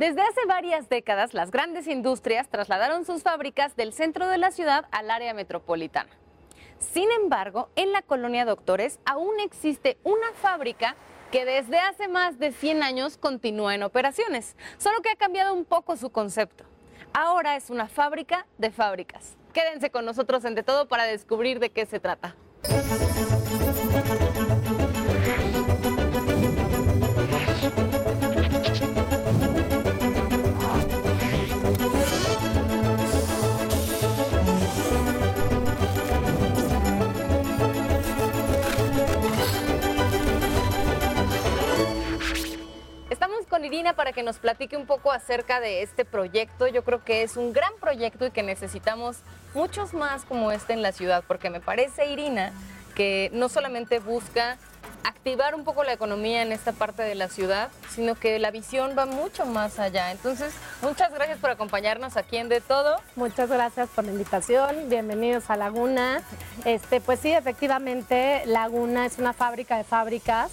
Desde hace varias décadas, las grandes industrias trasladaron sus fábricas del centro de la ciudad al área metropolitana. Sin embargo, en la colonia Doctores aún existe una fábrica que desde hace más de 100 años continúa en operaciones, solo que ha cambiado un poco su concepto. Ahora es una fábrica de fábricas. Quédense con nosotros en De Todo para descubrir de qué se trata. Irina para que nos platique un poco acerca de este proyecto. Yo creo que es un gran proyecto y que necesitamos muchos más como este en la ciudad, porque me parece, Irina, que no solamente busca activar un poco la economía en esta parte de la ciudad, sino que la visión va mucho más allá. Entonces, muchas gracias por acompañarnos aquí en De Todo. Muchas gracias por la invitación. Bienvenidos a Laguna. Este, pues sí, efectivamente, Laguna es una fábrica de fábricas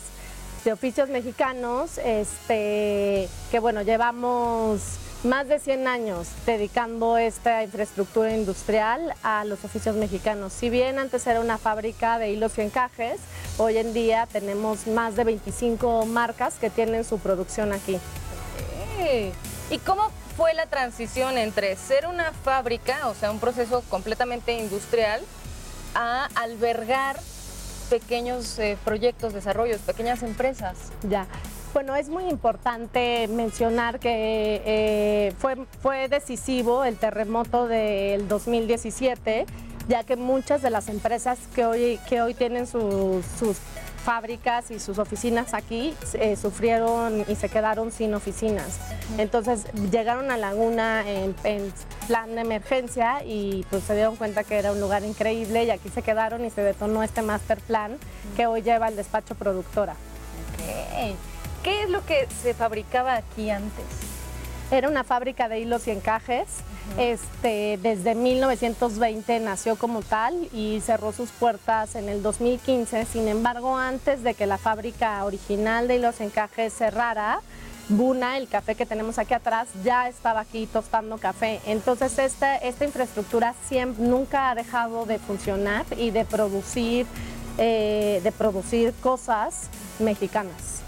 de oficios mexicanos, este, que bueno, llevamos más de 100 años dedicando esta infraestructura industrial a los oficios mexicanos. Si bien antes era una fábrica de hilos y encajes, hoy en día tenemos más de 25 marcas que tienen su producción aquí. ¿Y cómo fue la transición entre ser una fábrica, o sea, un proceso completamente industrial, a albergar pequeños eh, proyectos, desarrollos, pequeñas empresas? Ya. Bueno, es muy importante mencionar que eh, fue, fue decisivo el terremoto del 2017, ya que muchas de las empresas que hoy, que hoy tienen sus, sus fábricas y sus oficinas aquí eh, sufrieron y se quedaron sin oficinas. Entonces llegaron a Laguna en, en plan de emergencia y pues se dieron cuenta que era un lugar increíble y aquí se quedaron y se detonó este master plan que hoy lleva el despacho productora. ¿Qué es lo que se fabricaba aquí antes? Era una fábrica de hilos y encajes. Este, desde 1920 nació como tal y cerró sus puertas en el 2015. Sin embargo, antes de que la fábrica original de hilos y encajes cerrara, Buna, el café que tenemos aquí atrás, ya estaba aquí tostando café. Entonces, esta, esta infraestructura siempre, nunca ha dejado de funcionar y de producir, eh, de producir cosas mexicanas.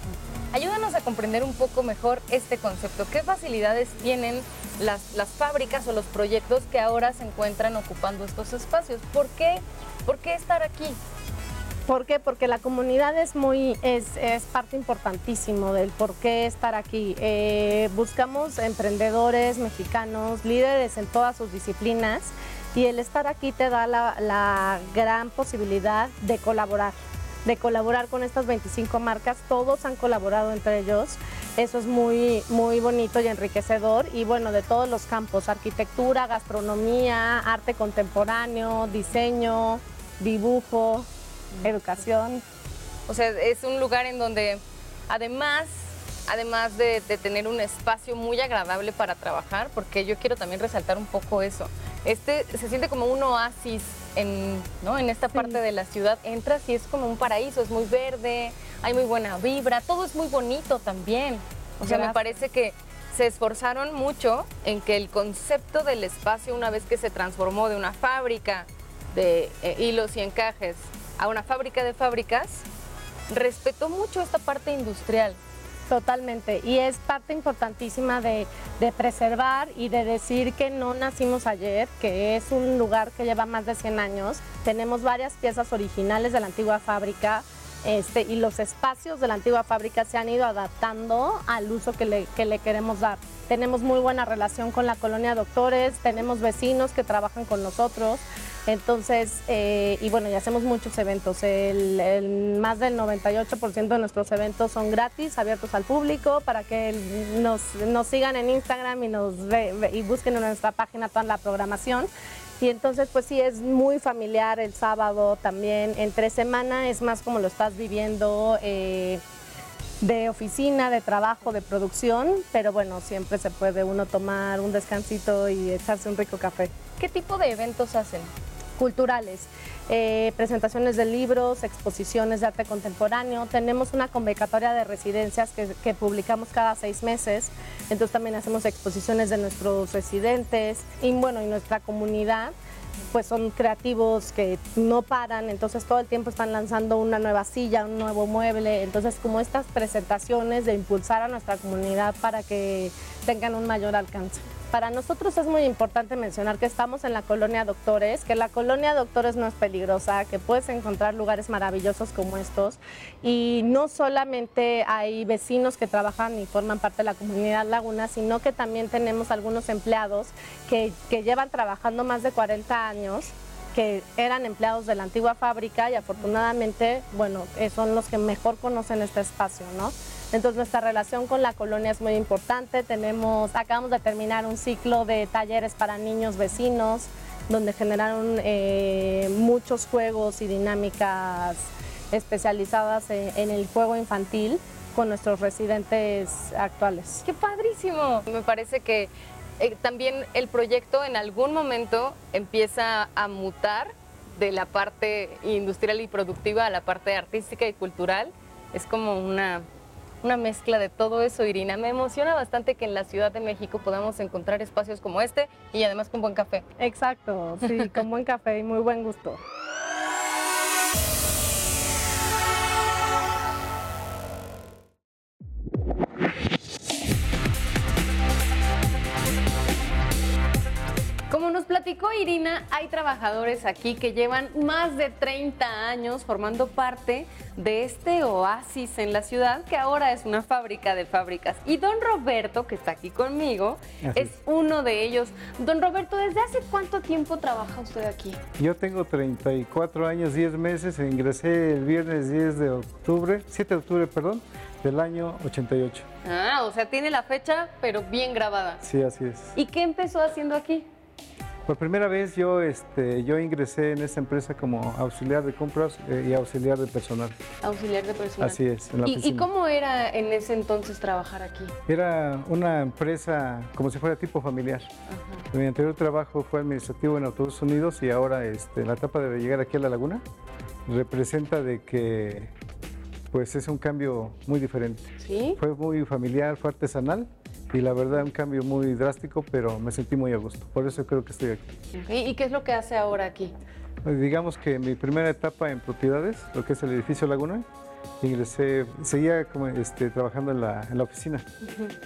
Ayúdanos a comprender un poco mejor este concepto. ¿Qué facilidades tienen las, las fábricas o los proyectos que ahora se encuentran ocupando estos espacios? ¿Por qué, ¿Por qué estar aquí? ¿Por qué? Porque la comunidad es muy, es, es parte importantísimo del por qué estar aquí. Eh, buscamos emprendedores mexicanos, líderes en todas sus disciplinas y el estar aquí te da la, la gran posibilidad de colaborar, de colaborar con estas 25 marcas. Todos han colaborado entre ellos. Eso es muy, muy bonito y enriquecedor. Y bueno, de todos los campos, arquitectura, gastronomía, arte contemporáneo, diseño, dibujo, educación. O sea, es un lugar en donde además, además de, de tener un espacio muy agradable para trabajar, porque yo quiero también resaltar un poco eso. Este se siente como un oasis en, ¿no? en esta parte de la ciudad. Entras y es como un paraíso, es muy verde, hay muy buena vibra, todo es muy bonito también. O sea, me parece que se esforzaron mucho en que el concepto del espacio, una vez que se transformó de una fábrica de eh, hilos y encajes a una fábrica de fábricas, respetó mucho esta parte industrial. Totalmente, y es parte importantísima de, de preservar y de decir que no nacimos ayer, que es un lugar que lleva más de 100 años. Tenemos varias piezas originales de la antigua fábrica este, y los espacios de la antigua fábrica se han ido adaptando al uso que le, que le queremos dar. Tenemos muy buena relación con la colonia Doctores, tenemos vecinos que trabajan con nosotros. Entonces, eh, y bueno, y hacemos muchos eventos. Más del 98% de nuestros eventos son gratis, abiertos al público, para que nos, sigan en Instagram y busquen en nuestra página toda la programación. Y entonces, pues sí, es muy familiar el sábado también. Entre semana es más como lo estás viviendo. eh, de oficina, de trabajo, de producción, pero bueno, siempre se puede uno tomar un descansito y echarse un rico café. ¿Qué tipo de eventos hacen? Culturales, eh, presentaciones de libros, exposiciones de arte contemporáneo. Tenemos una convocatoria de residencias que, que, publicamos cada seis meses. Entonces también hacemos exposiciones de nuestros residentes y bueno, y nuestra comunidad pues son creativos que no paran, entonces todo el tiempo están lanzando una nueva silla, un nuevo mueble, entonces como estas presentaciones de impulsar a nuestra comunidad para que tengan un mayor alcance. Para nosotros es muy importante mencionar que estamos en la colonia Doctores, que la colonia Doctores no es peligrosa, que puedes encontrar lugares maravillosos como estos y no solamente hay vecinos que trabajan y forman parte de la comunidad Laguna, sino que también tenemos algunos empleados que, llevan trabajando más de 40 años que eran empleados de la antigua fábrica y afortunadamente, bueno, eh, son los que mejor conocen este espacio, ¿no? Entonces nuestra relación con la colonia es muy importante. Tenemos, acabamos de terminar un ciclo de talleres para niños vecinos, donde generaron eh, muchos juegos y dinámicas especializadas en, el juego infantil con nuestros residentes actuales. ¡Qué padrísimo! Me parece que eh, también el proyecto en algún momento empieza a mutar de la parte industrial y productiva a la parte artística y cultural. Es como una una mezcla de todo eso, Irina. Me emociona bastante que en la Ciudad de México podamos encontrar espacios como este y además con buen café. Exacto, sí, con buen café y muy buen gusto. Platicó Irina, hay trabajadores aquí que llevan más de 30 años formando parte de este oasis en la ciudad, que ahora es una fábrica de fábricas. Y don Roberto, que está aquí conmigo, es uno de ellos. Don Roberto, ¿desde hace cuánto tiempo trabaja usted aquí? Yo tengo 34 años, 10 meses, e ingresé el viernes 10 de octubre, 7 de octubre, perdón, del año 88. Ah, o sea, tiene la fecha, pero bien grabada. Sí, así es. ¿Y qué empezó haciendo aquí? Por primera vez yo, este, yo ingresé en esta empresa como auxiliar de compras eh, y auxiliar de personal. Auxiliar de personal. Así es. En la ¿Y, ¿Y, cómo era en ese entonces trabajar aquí? Era una empresa como si fuera tipo familiar. Mi anterior trabajo fue administrativo en Autobuses Unidos y ahora este, la etapa de llegar aquí a La Laguna representa de que pues es un cambio muy diferente. ¿Sí? Fue muy familiar, fue artesanal y la verdad un cambio muy drástico, pero me sentí muy a gusto. Por eso creo que estoy aquí. ¿Y qué es lo que hace ahora aquí? Pues digamos que mi primera etapa en propiedades, lo que es el edificio Laguna, ingresé, seguía como, este, trabajando en la, en la oficina,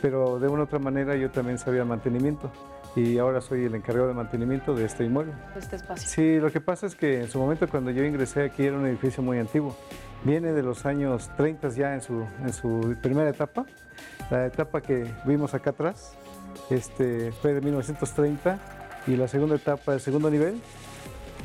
pero de una u otra manera yo también sabía mantenimiento y ahora soy el encargado de mantenimiento de este inmueble. Este espacio. Sí, lo que pasa es que en su momento cuando yo ingresé aquí era un edificio muy antiguo. Viene de los años 30 ya en su, en su primera etapa la etapa que vimos acá atrás este, fue de 1930 y la segunda etapa, el segundo nivel,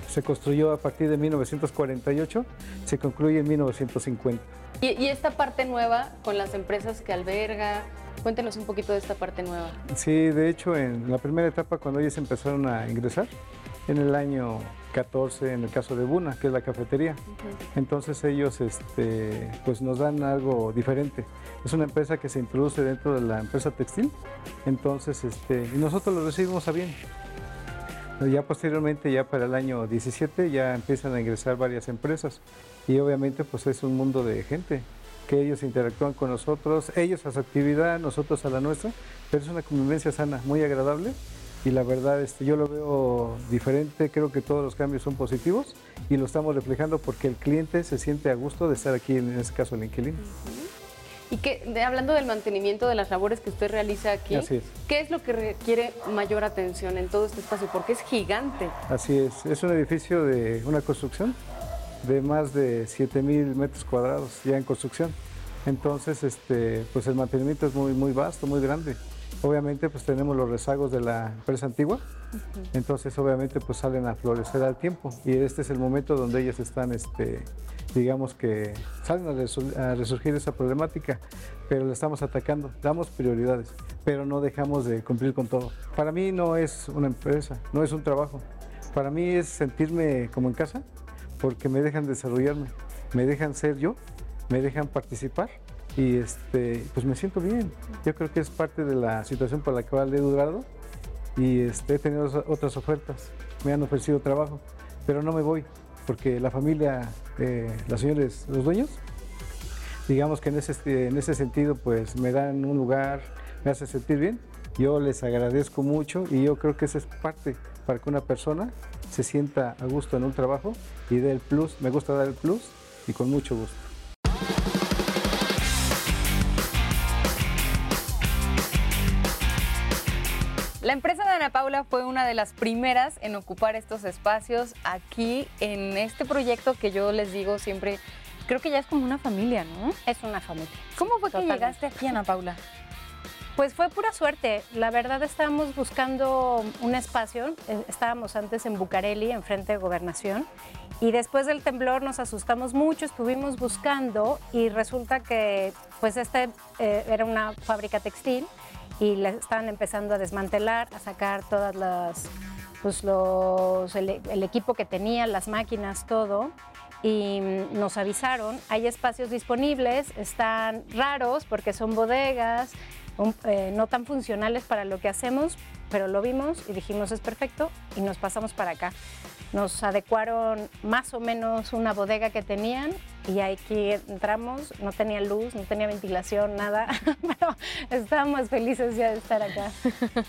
se construyó a partir de 1948, se concluye en 1950. ¿Y, esta parte nueva con las empresas que alberga? Cuéntenos un poquito de esta parte nueva. Sí, de hecho, en la primera etapa, cuando ellos empezaron a ingresar, en el año 14 en el caso de Buna, que es la cafetería. Entonces ellos este, pues nos dan algo diferente. Es una empresa que se introduce dentro de la empresa textil, entonces este, y nosotros lo recibimos a bien. Ya posteriormente, ya para el año 17, ya empiezan a ingresar varias empresas y obviamente pues es un mundo de gente que ellos interactúan con nosotros, ellos a su actividad, nosotros a la nuestra, pero es una convivencia sana, muy agradable y la verdad este, yo lo veo diferente, creo que todos los cambios son positivos y lo estamos reflejando porque el cliente se siente a gusto de estar aquí, en este caso el inquilino. Y que, hablando del mantenimiento de las labores que usted realiza aquí, ¿qué es lo que requiere mayor atención en todo este espacio? Porque es gigante. Así es, es un edificio de una construcción de más de 7 mil metros cuadrados ya en construcción. Entonces, este, pues el mantenimiento es muy, muy vasto, muy grande. Obviamente pues tenemos los rezagos de la empresa antigua, entonces obviamente pues salen a florecer al tiempo. Y este es el momento donde ellas están, este, digamos que salen a, resurgir esa problemática, pero la estamos atacando, damos prioridades, pero no dejamos de cumplir con todo. Para mí no es una empresa, no es un trabajo, para mí es sentirme como en casa porque me dejan desarrollarme, me dejan ser yo, me dejan participar y este, pues me siento bien. Yo creo que es parte de la situación por la cual he durado y este, he tenido otras ofertas, me han ofrecido trabajo, pero no me voy, porque la familia, eh, los señores, los dueños, digamos que en ese, en ese sentido pues me dan un lugar, me hace sentir bien. Yo les agradezco mucho y yo creo que esa es parte para que una persona se sienta a gusto en un trabajo y dé el plus, me gusta dar el plus y con mucho gusto. La empresa de Ana Paula fue una de las primeras en ocupar estos espacios aquí en este proyecto que yo les digo siempre, creo que ya es como una familia, ¿no? Es una familia. ¿Cómo fue que llegaste aquí, Ana Paula? Pues fue pura suerte. La verdad estábamos buscando un espacio. Eh, estábamos antes en Bucareli, enfrente de Gobernación. Y después del temblor nos asustamos mucho, estuvimos buscando y resulta que pues este eh, era una fábrica textil y le estaban empezando a desmantelar, a sacar todas las, pues los, el, equipo que tenía, las máquinas, todo. Y nos avisaron, hay espacios disponibles, están raros porque son bodegas, eh, no tan funcionales para lo que hacemos, pero lo vimos y dijimos es perfecto y nos pasamos para acá nos adecuaron más o menos una bodega que tenían y aquí entramos, no tenía luz, no tenía ventilación, nada, pero estábamos felices ya de estar acá.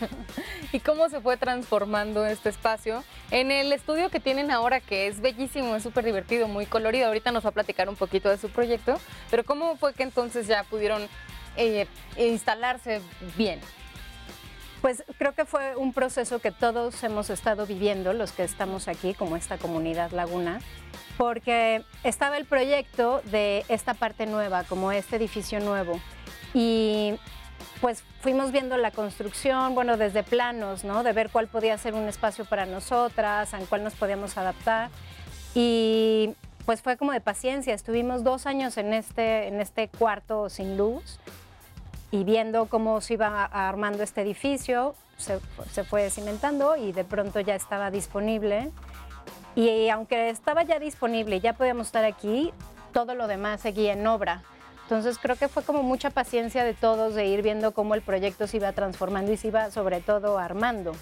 ¿Y cómo se fue transformando este espacio? En el estudio que tienen ahora, que es bellísimo, es súper divertido, muy colorido, ahorita nos va a platicar un poquito de su proyecto, pero ¿cómo fue que entonces ya pudieron eh, instalarse bien? Pues creo que fue un proceso que todos hemos estado viviendo, los que estamos aquí, como esta comunidad Laguna, porque estaba el proyecto de esta parte nueva, como este edificio nuevo. Y pues fuimos viendo la construcción, bueno, desde planos, ¿no? De ver cuál podía ser un espacio para nosotras, en cuál nos podíamos adaptar. Y pues fue como de paciencia. Estuvimos dos años en este, en este cuarto sin luz y viendo cómo se iba armando este edificio, se, fue cimentando y de pronto ya estaba disponible. Y aunque estaba ya disponible, ya podíamos estar aquí, todo lo demás seguía en obra. Entonces creo que fue como mucha paciencia de todos de ir viendo cómo el proyecto se iba transformando y se iba sobre todo armando.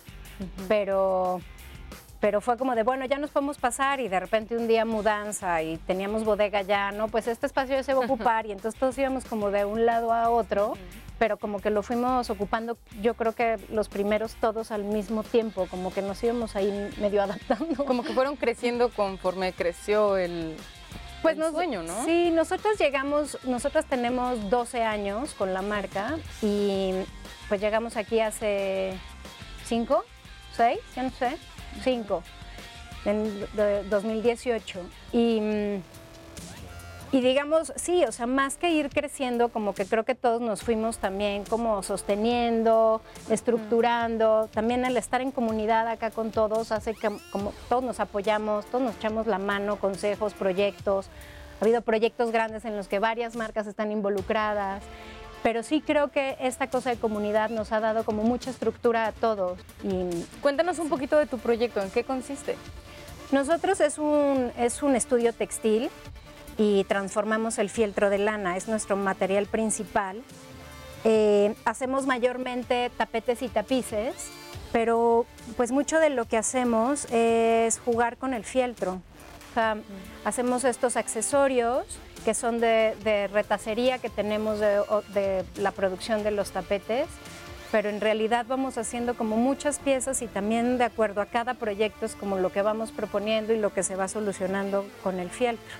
Pero pero fue como de, bueno, ya nos podemos pasar y de repente un día mudanza y teníamos bodega ya, ¿no? Pues este espacio ya se va a ocupar y entonces todos íbamos como de un lado a otro, pero como que lo fuimos ocupando, yo creo que los primeros todos al mismo tiempo, como que nos íbamos ahí medio adaptando. Como que fueron creciendo conforme creció el, pues el sueño, ¿no? Sí, nosotros llegamos, nosotros tenemos 12 años con la marca y pues llegamos aquí hace 5, 6, ya no sé 5, en 2018. Y, mm, y digamos, sí, o sea, más que ir creciendo, como que creo que todos nos fuimos también como sosteniendo, estructurando, también el estar en comunidad acá con todos hace que como todos nos apoyamos, todos nos echamos la mano, consejos, proyectos. Ha habido proyectos grandes en los que varias marcas están involucradas pero sí creo que esta cosa de comunidad nos ha dado como mucha estructura a todos. Y cuéntanos un poquito de tu proyecto, ¿en qué consiste? Nosotros es un, es un estudio textil y transformamos el fieltro de lana, es nuestro material principal. Eh, hacemos mayormente tapetes y tapices, pero pues mucho de lo que hacemos es jugar con el fieltro. O sea, hacemos estos accesorios que son de, retacería que tenemos de, la producción de los tapetes, pero en realidad vamos haciendo como muchas piezas y también de acuerdo a cada proyecto es como lo que vamos proponiendo y lo que se va solucionando con el fieltro.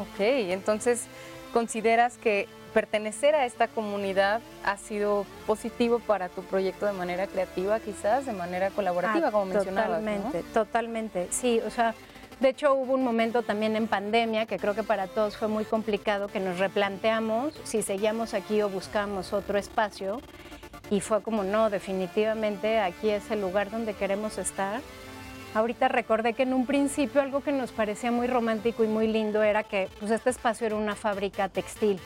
Ok, entonces consideras que pertenecer a esta comunidad ha sido positivo para tu proyecto de manera creativa, quizás, de manera colaborativa, ah, como mencionabas. Totalmente, totalmente. Sí, o sea, de hecho, hubo un momento también en pandemia que creo que para todos fue muy complicado, que nos replanteamos si seguíamos aquí o buscamos otro espacio. Y fue como, no, definitivamente aquí es el lugar donde queremos estar. Ahorita recordé que en un principio algo que nos parecía muy romántico y muy lindo era que pues, este espacio era una fábrica textil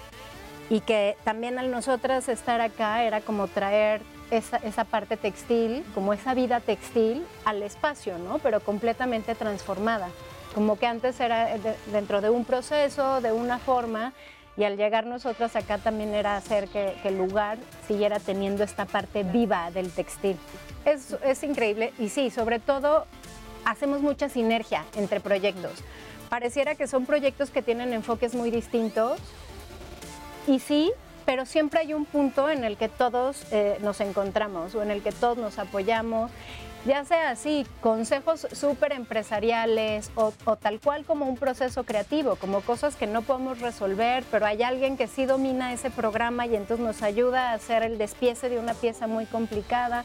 y que también al nosotras estar acá era como traer esa, parte textil, como esa vida textil al espacio, ¿no? Pero completamente transformada. Como que antes era dentro de un proceso, de una forma, y al llegar nosotros acá también era hacer que, el lugar siguiera teniendo esta parte viva del textil. Es, es increíble y sí, sobre todo hacemos mucha sinergia entre proyectos. Pareciera que son proyectos que tienen enfoques muy distintos y sí, pero siempre hay un punto en el que todos eh, nos encontramos o en el que todos nos apoyamos ya sea así, consejos súper empresariales o, tal cual como un proceso creativo, como cosas que no podemos resolver, pero hay alguien que sí domina ese programa y entonces nos ayuda a hacer el despiece de una pieza muy complicada.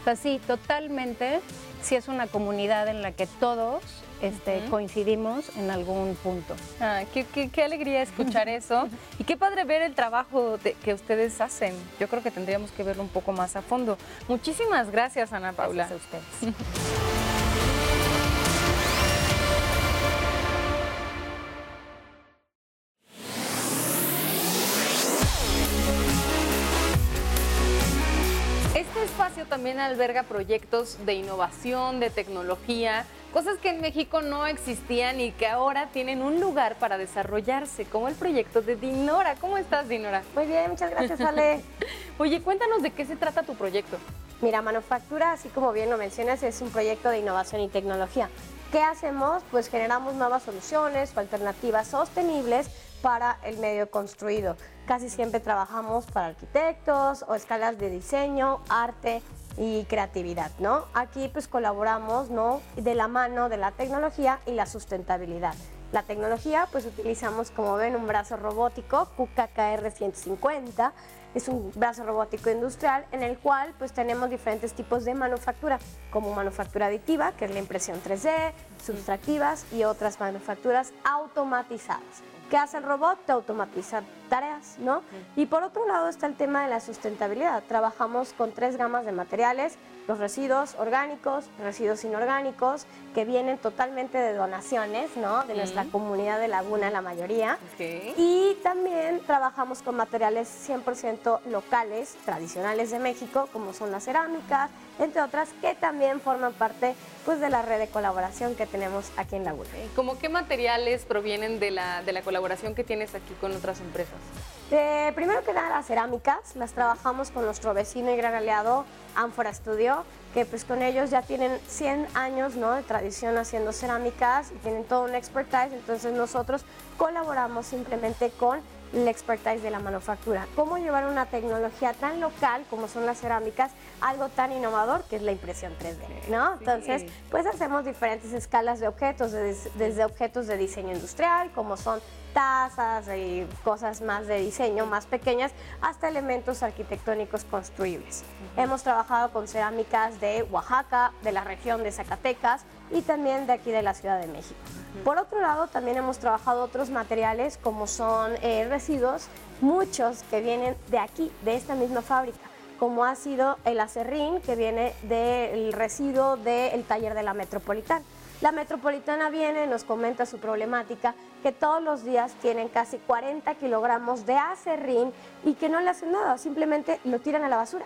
O sea, sí, totalmente, sí es una comunidad en la que todos este, coincidimos en algún punto. Ah, qué, alegría escuchar eso y qué padre ver el trabajo que ustedes hacen. Yo creo que tendríamos que verlo un poco más a fondo. Muchísimas gracias, Ana Paula. Gracias a ustedes. Este espacio también alberga proyectos de innovación, de tecnología, Cosas que en México no existían y que ahora tienen un lugar para desarrollarse, como el proyecto de Dinora. ¿Cómo estás, Dinora? Muy bien, muchas gracias, Ale. Oye, cuéntanos de qué se trata tu proyecto. Mira, Manufactura, así como bien lo mencionas, es un proyecto de innovación y tecnología. ¿Qué hacemos? Pues generamos nuevas soluciones o alternativas sostenibles para el medio construido. Casi siempre trabajamos para arquitectos o escalas de diseño, arte, y creatividad, ¿no? Aquí pues colaboramos, ¿no? De la mano de la tecnología y la sustentabilidad. La tecnología pues utilizamos como ven un brazo robótico QKKR 150 es un brazo robótico industrial en el cual pues tenemos diferentes tipos de manufactura, como manufactura aditiva, que es la impresión 3D, subtractivas y otras manufacturas automatizadas. ¿Qué hace el robot? Te automatiza tareas, ¿no? Y por otro lado está el tema de la sustentabilidad. Trabajamos con tres gamas de materiales, los residuos orgánicos, residuos inorgánicos, que vienen totalmente de donaciones, ¿no? De nuestra comunidad de Laguna, la mayoría. Y también trabajamos con materiales 100% locales, tradicionales de México, como son las cerámicas, entre otras, que también forman parte pues, de la red de colaboración que tenemos aquí en Laguna. ¿Cómo qué materiales provienen de la, de la colaboración que tienes aquí con otras empresas? Eh, primero que nada, las cerámicas, las trabajamos con nuestro vecino y gran aliado, Amphora Studio, que pues con ellos ya tienen 100 años ¿no? de tradición haciendo cerámicas y tienen todo un expertise, entonces nosotros colaboramos simplemente con el expertise de la manufactura. Cómo llevar una tecnología tan local como son las cerámicas, algo tan innovador que es la impresión 3D, ¿no? Entonces, pues hacemos diferentes escalas de objetos, desde objetos de diseño industrial, como son tazas y cosas más de diseño, más pequeñas, hasta elementos arquitectónicos construibles. Hemos trabajado con cerámicas de Oaxaca, de la región de Zacatecas y también de aquí de la Ciudad de México. Por otro lado, también hemos trabajado otros materiales como son eh, residuos, muchos que vienen de aquí, de esta misma fábrica como ha sido el acerrín que viene del residuo del taller de la Metropolitana. La Metropolitana viene, nos comenta su problemática, que todos los días tienen casi 40 kilogramos de acerrín y que no le hacen nada, simplemente lo tiran a la basura.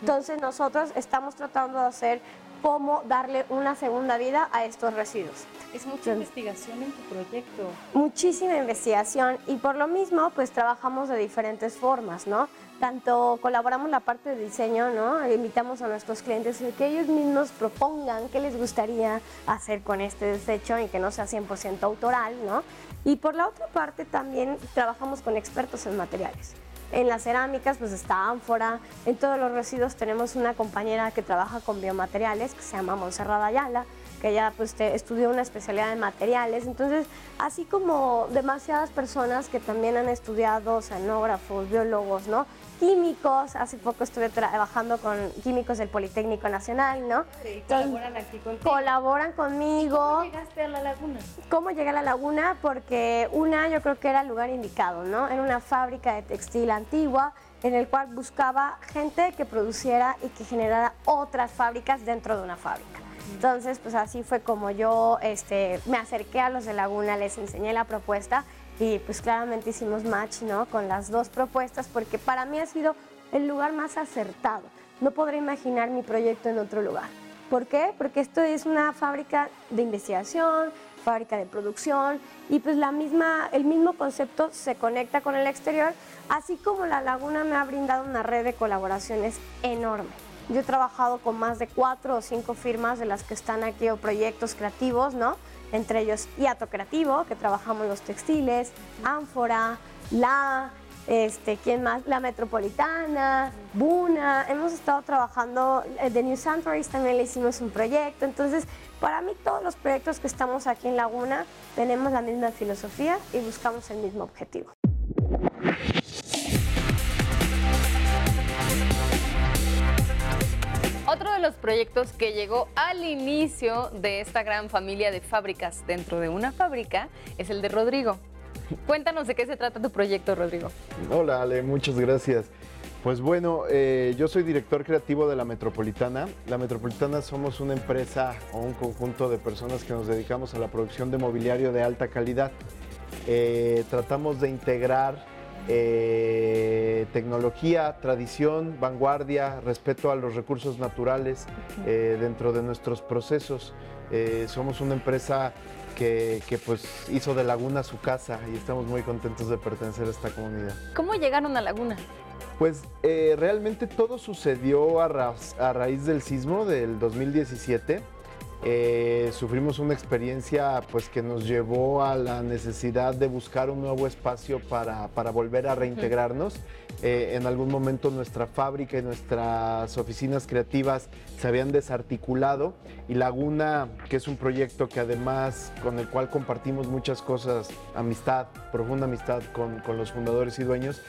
Entonces nosotros estamos tratando de hacer cómo darle una segunda vida a estos residuos. Es mucha investigación en tu proyecto. Muchísima investigación y por lo mismo pues trabajamos de diferentes formas, ¿no? tanto colaboramos la parte de diseño, ¿no? Invitamos a nuestros clientes a que ellos mismos propongan qué les gustaría hacer con este desecho y que no sea 100% autoral, ¿no? Y por la otra parte también trabajamos con expertos en materiales. En las cerámicas pues está ánfora, en todos los residuos tenemos una compañera que trabaja con biomateriales que se llama Monserrat Ayala, que ella pues estudió una especialidad en materiales, entonces así como demasiadas personas que también han estudiado oceanógrafos, biólogos, ¿no? Químicos, hace poco estuve trabajando con químicos del Politécnico Nacional, ¿no? Sí, colaboran aquí contigo. Colaboran conmigo. ¿Cómo llegaste a la laguna? ¿Cómo llegué a la laguna? Porque una yo creo que era el lugar indicado, ¿no? Era una fábrica de textil antigua en el cual buscaba gente que produciera y que generara otras fábricas dentro de una fábrica. Entonces, pues así fue como yo este, me acerqué a los de Laguna, les enseñé la propuesta y pues claramente hicimos match ¿no? con las dos propuestas porque para mí ha sido el lugar más acertado. No podré imaginar mi proyecto en otro lugar. ¿Por qué? Porque esto es una fábrica de investigación, fábrica de producción y pues la misma, el mismo concepto se conecta con el exterior, así como la laguna me ha brindado una red de colaboraciones enorme Yo he trabajado con más de cuatro o cinco firmas de las que están aquí o proyectos creativos, ¿no? Entre ellos Iato Creativo, que trabajamos los textiles, Ánfora, La, este, ¿quién más? La Metropolitana, Buna, hemos estado trabajando, eh, de New Sanctuaries también le hicimos un proyecto, entonces para mí todos los proyectos que estamos aquí en Laguna tenemos la misma filosofía y buscamos el mismo objetivo. Los proyectos que llegó al inicio de esta gran familia de fábricas dentro de una fábrica es el de Rodrigo. Cuéntanos de qué se trata tu proyecto, Rodrigo. Hola, Ale, muchas gracias. Pues bueno, eh, yo soy director creativo de la Metropolitana. La Metropolitana somos una empresa o un conjunto de personas que nos dedicamos a la producción de mobiliario de alta calidad. Eh, tratamos de integrar eh, tecnología, tradición, vanguardia, respeto a los recursos naturales dentro de nuestros procesos. somos una empresa que, que, pues hizo de Laguna su casa y estamos muy contentos de pertenecer a esta comunidad. ¿Cómo llegaron a Laguna? Pues eh, realmente todo sucedió a, ra a, raíz del sismo del 2017. Eh, sufrimos una experiencia pues, que nos llevó a la necesidad de buscar un nuevo espacio para, para volver a reintegrarnos. Eh, en algún momento nuestra fábrica y nuestras oficinas creativas se habían desarticulado y Laguna, que es un proyecto que además con el cual compartimos muchas cosas, amistad, profunda amistad con, con los fundadores y dueños,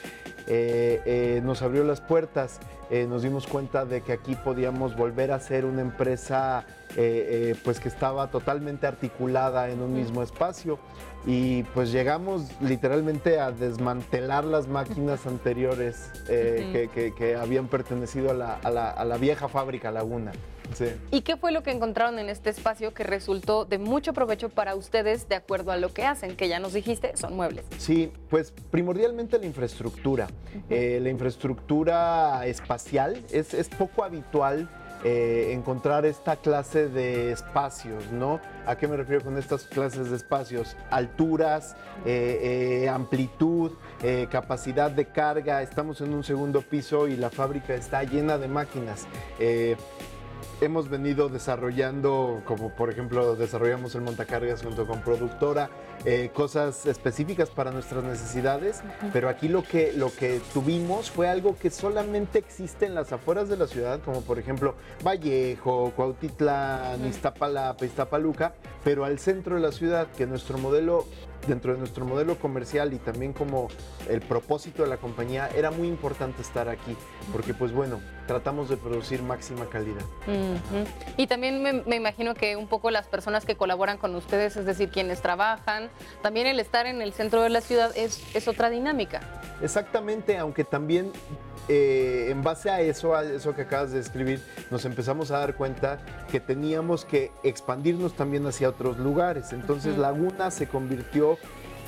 eh, eh, nos abrió las puertas, eh, nos dimos cuenta de que aquí podíamos volver a ser una empresa pues que estaba totalmente articulada en un mismo espacio. Y pues llegamos literalmente a desmantelar las máquinas anteriores que, que, habían pertenecido a la, a la, a la vieja fábrica Laguna. Sí. ¿Y qué fue lo que encontraron en este espacio que resultó de mucho provecho para ustedes de acuerdo a lo que hacen? Que ya nos dijiste, son muebles. Sí, pues primordialmente la infraestructura. Uh -huh. eh, la infraestructura espacial es, es poco habitual eh, encontrar esta clase de espacios, ¿no? ¿A qué me refiero con estas clases de espacios? Alturas, eh, eh, amplitud, capacidad de carga. Estamos en un segundo piso y la fábrica está llena de máquinas hemos venido desarrollando, como por ejemplo desarrollamos el montacargas junto con productora, eh, cosas específicas para nuestras necesidades, uh -huh. pero aquí lo que, lo que tuvimos fue algo que solamente existe en las afueras de la ciudad, como por ejemplo Vallejo, Cuautitlán, uh -huh. Iztapalapa, Iztapaluca, pero al centro de la ciudad, que nuestro modelo dentro de nuestro modelo comercial y también como el propósito de la compañía, era muy importante estar aquí, porque pues bueno, tratamos de producir máxima calidad. Uh -huh. Y también me, me, imagino que un poco las personas que colaboran con ustedes, es decir, quienes trabajan, también el estar en el centro de la ciudad es, es otra dinámica. Exactamente, aunque también eh, en base a eso, a eso que acabas de describir, nos empezamos a dar cuenta que teníamos que expandirnos también hacia otros lugares. Entonces uh -huh. Laguna se convirtió,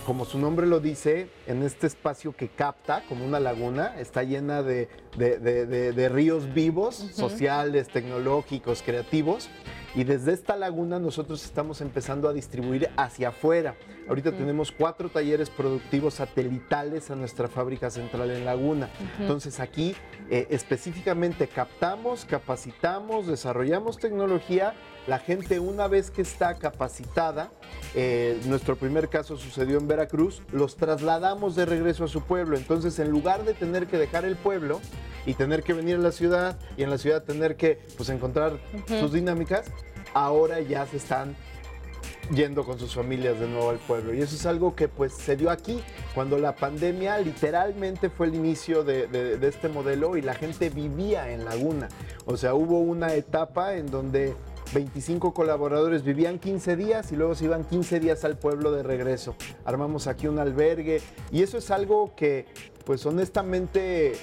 como su nombre lo dice, en este espacio que capta como una laguna, está llena de, de, de, de ríos vivos, uh -huh. sociales, tecnológicos, creativos. Y desde esta laguna nosotros estamos empezando a distribuir hacia afuera. Ahorita uh -huh. tenemos cuatro talleres productivos satelitales a nuestra fábrica central en Laguna. Uh -huh. Entonces aquí eh, específicamente captamos, capacitamos, desarrollamos tecnología. La gente una vez que está capacitada, eh, nuestro primer caso sucedió en Veracruz, los trasladamos de regreso a su pueblo. Entonces en lugar de tener que dejar el pueblo, y tener que venir a la ciudad y en la ciudad tener que pues, encontrar uh -huh. sus dinámicas, ahora ya se están yendo con sus familias de nuevo al pueblo. Y eso es algo que pues se dio aquí, cuando la pandemia literalmente fue el inicio de, de, de este modelo y la gente vivía en Laguna. O sea, hubo una etapa en donde 25 colaboradores vivían 15 días y luego se iban 15 días al pueblo de regreso. Armamos aquí un albergue y eso es algo que, pues honestamente,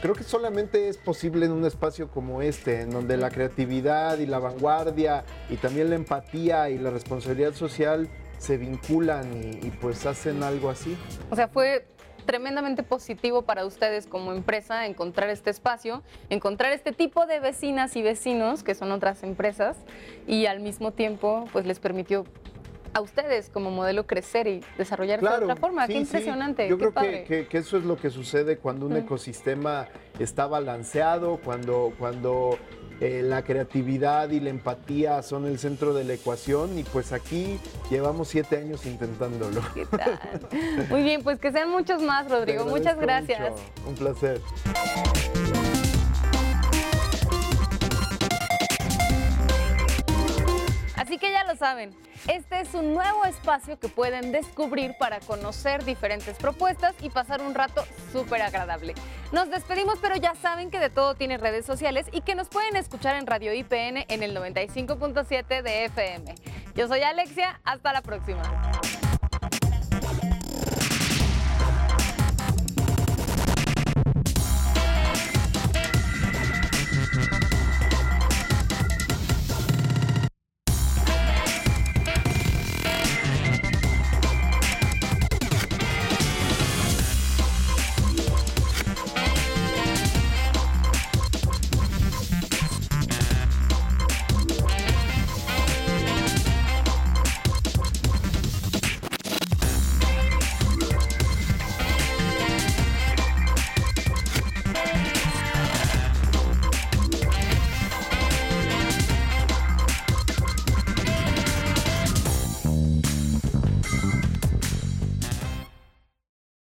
creo que solamente es posible en un espacio como este, en donde la creatividad y la vanguardia y también la empatía y la responsabilidad social se vinculan y, pues hacen algo así. O sea, fue tremendamente positivo para ustedes como empresa encontrar este espacio, encontrar este tipo de vecinas y vecinos que son otras empresas y al mismo tiempo pues les permitió a ustedes como modelo crecer y desarrollarse de otra forma. Qué impresionante. Yo creo que, que, eso es lo que sucede cuando un ecosistema está balanceado, cuando, cuando eh, la creatividad y la empatía son el centro de la ecuación y pues aquí llevamos siete años intentándolo. ¿Qué tal? Muy bien, pues que sean muchos más, Rodrigo. Muchas gracias. Un placer. Así que ya lo saben, este es un nuevo espacio que pueden descubrir para conocer diferentes propuestas y pasar un rato súper agradable. Nos despedimos, pero ya saben que de todo tiene redes sociales y que nos pueden escuchar en Radio IPN en el 95.7 de FM. Yo soy Alexia, hasta la próxima.